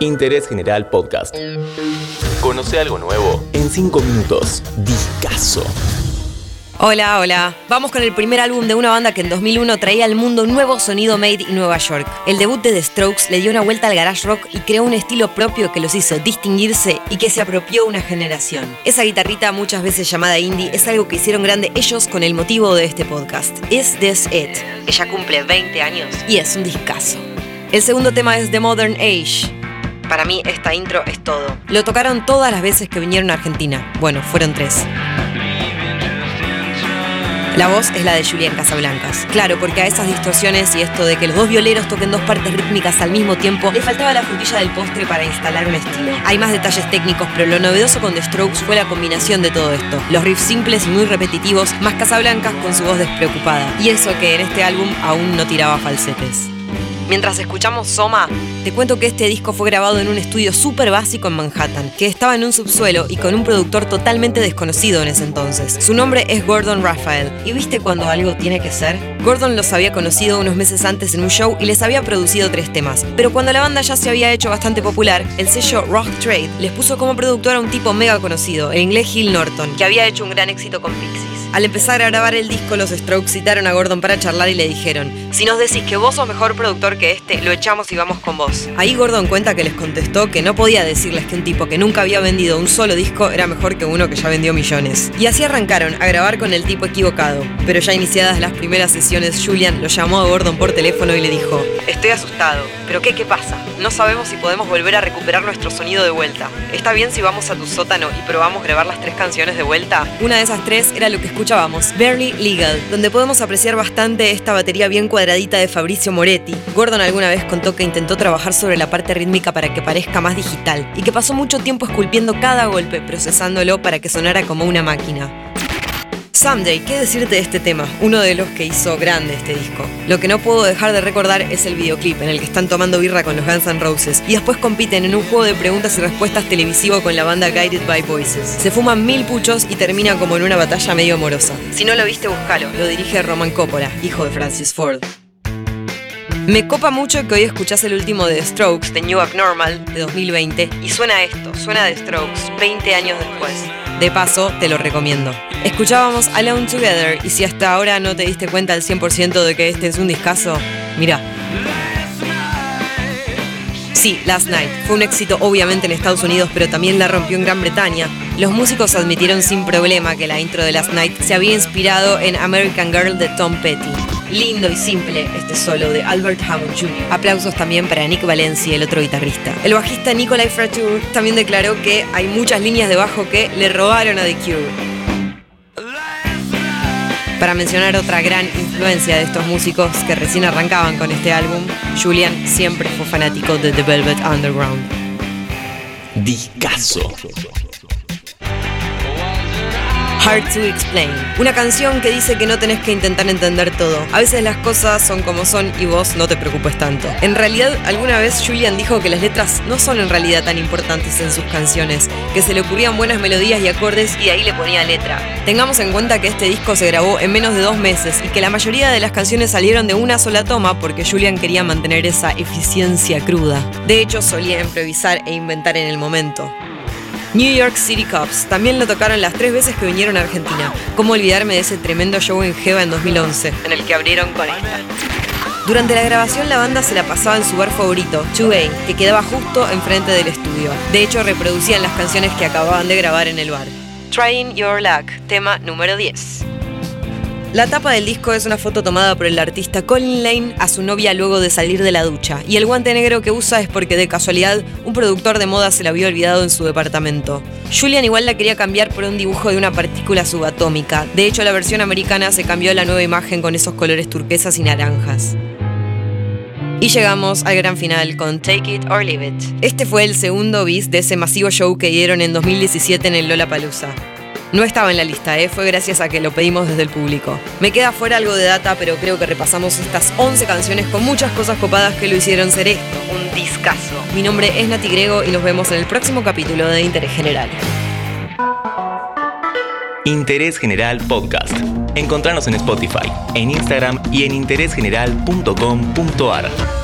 Interés General Podcast. Conoce algo nuevo en 5 minutos. Discaso. Hola, hola. Vamos con el primer álbum de una banda que en 2001 traía al mundo un nuevo sonido made in Nueva York. El debut de The Strokes le dio una vuelta al garage rock y creó un estilo propio que los hizo distinguirse y que se apropió una generación. Esa guitarrita, muchas veces llamada indie, es algo que hicieron grande ellos con el motivo de este podcast. Is This It? Ella cumple 20 años y es un discazo. El segundo tema es The Modern Age. Para mí esta intro es todo. Lo tocaron todas las veces que vinieron a Argentina. Bueno, fueron tres. La voz es la de Julián Casablancas. Claro, porque a esas distorsiones y esto de que los dos violeros toquen dos partes rítmicas al mismo tiempo, le faltaba la frutilla del postre para instalar un estilo. Hay más detalles técnicos, pero lo novedoso con The Strokes fue la combinación de todo esto. Los riffs simples y muy repetitivos, más Casablancas con su voz despreocupada. Y eso que en este álbum aún no tiraba falsetes. Mientras escuchamos Soma, te cuento que este disco fue grabado en un estudio súper básico en Manhattan, que estaba en un subsuelo y con un productor totalmente desconocido en ese entonces. Su nombre es Gordon Raphael. ¿Y viste cuando algo tiene que ser? Gordon los había conocido unos meses antes en un show y les había producido tres temas. Pero cuando la banda ya se había hecho bastante popular, el sello Rock Trade les puso como productor a un tipo mega conocido, el inglés Hill Norton, que había hecho un gran éxito con Pixies. Al empezar a grabar el disco, los Strokes citaron a Gordon para charlar y le dijeron, si nos decís que vos sos mejor productor que este, lo echamos y vamos con vos. Ahí Gordon cuenta que les contestó que no podía decirles que un tipo que nunca había vendido un solo disco era mejor que uno que ya vendió millones. Y así arrancaron a grabar con el tipo equivocado. Pero ya iniciadas las primeras sesiones, Julian lo llamó a Gordon por teléfono y le dijo, estoy asustado, pero ¿qué, qué pasa? No sabemos si podemos volver a recuperar nuestro sonido de vuelta. ¿Está bien si vamos a tu sótano y probamos grabar las tres canciones de vuelta? Una de esas tres era lo que escuchábamos, Barely Legal, donde podemos apreciar bastante esta batería bien cuadradita de Fabricio Moretti. Gordon alguna vez contó que intentó trabajar sobre la parte rítmica para que parezca más digital y que pasó mucho tiempo esculpiendo cada golpe, procesándolo para que sonara como una máquina. Someday, ¿qué decirte de este tema? Uno de los que hizo grande este disco. Lo que no puedo dejar de recordar es el videoclip en el que están tomando birra con los Guns N' Roses y después compiten en un juego de preguntas y respuestas televisivo con la banda Guided by Voices. Se fuman mil puchos y termina como en una batalla medio amorosa. Si no lo viste, búscalo. Lo dirige Roman Coppola, hijo de Francis Ford. Me copa mucho que hoy escuchás el último de Strokes, The New Abnormal, de 2020, y suena esto, suena The Strokes, 20 años después. De paso, te lo recomiendo. Escuchábamos Alone Together, y si hasta ahora no te diste cuenta al 100% de que este es un discazo, mira. Sí, Last Night. Fue un éxito obviamente en Estados Unidos, pero también la rompió en Gran Bretaña. Los músicos admitieron sin problema que la intro de Last Night se había inspirado en American Girl de Tom Petty. Lindo y simple este solo de Albert Hammond Jr. Aplausos también para Nick Valencia, el otro guitarrista. El bajista Nikolai Fratuur también declaró que hay muchas líneas de bajo que le robaron a The Cure. Para mencionar otra gran influencia de estos músicos que recién arrancaban con este álbum, Julian siempre fue fanático de The Velvet Underground. Discaso. Hard to Explain. Una canción que dice que no tenés que intentar entender todo. A veces las cosas son como son y vos no te preocupes tanto. En realidad, alguna vez Julian dijo que las letras no son en realidad tan importantes en sus canciones, que se le ocurrían buenas melodías y acordes y ahí le ponía letra. Tengamos en cuenta que este disco se grabó en menos de dos meses y que la mayoría de las canciones salieron de una sola toma porque Julian quería mantener esa eficiencia cruda. De hecho, solía improvisar e inventar en el momento. New York City Cops. También lo tocaron las tres veces que vinieron a Argentina. ¿Cómo olvidarme de ese tremendo show en Jeva en 2011, en el que abrieron con esta? Durante la grabación la banda se la pasaba en su bar favorito, 2A, que quedaba justo enfrente del estudio. De hecho, reproducían las canciones que acababan de grabar en el bar. Trying Your Luck, tema número 10. La tapa del disco es una foto tomada por el artista Colin Lane a su novia luego de salir de la ducha, y el guante negro que usa es porque de casualidad un productor de moda se la había olvidado en su departamento. Julian igual la quería cambiar por un dibujo de una partícula subatómica, de hecho la versión americana se cambió a la nueva imagen con esos colores turquesas y naranjas. Y llegamos al gran final con Take It or Leave It. Este fue el segundo bis de ese masivo show que dieron en 2017 en el Lollapalooza. No estaba en la lista, ¿eh? fue gracias a que lo pedimos desde el público. Me queda fuera algo de data, pero creo que repasamos estas 11 canciones con muchas cosas copadas que lo hicieron ser esto, un discazo. Mi nombre es Nati Grego y nos vemos en el próximo capítulo de Interés General. Interés General Podcast. Encontrarnos en Spotify, en Instagram y en interésgeneral.com.ar.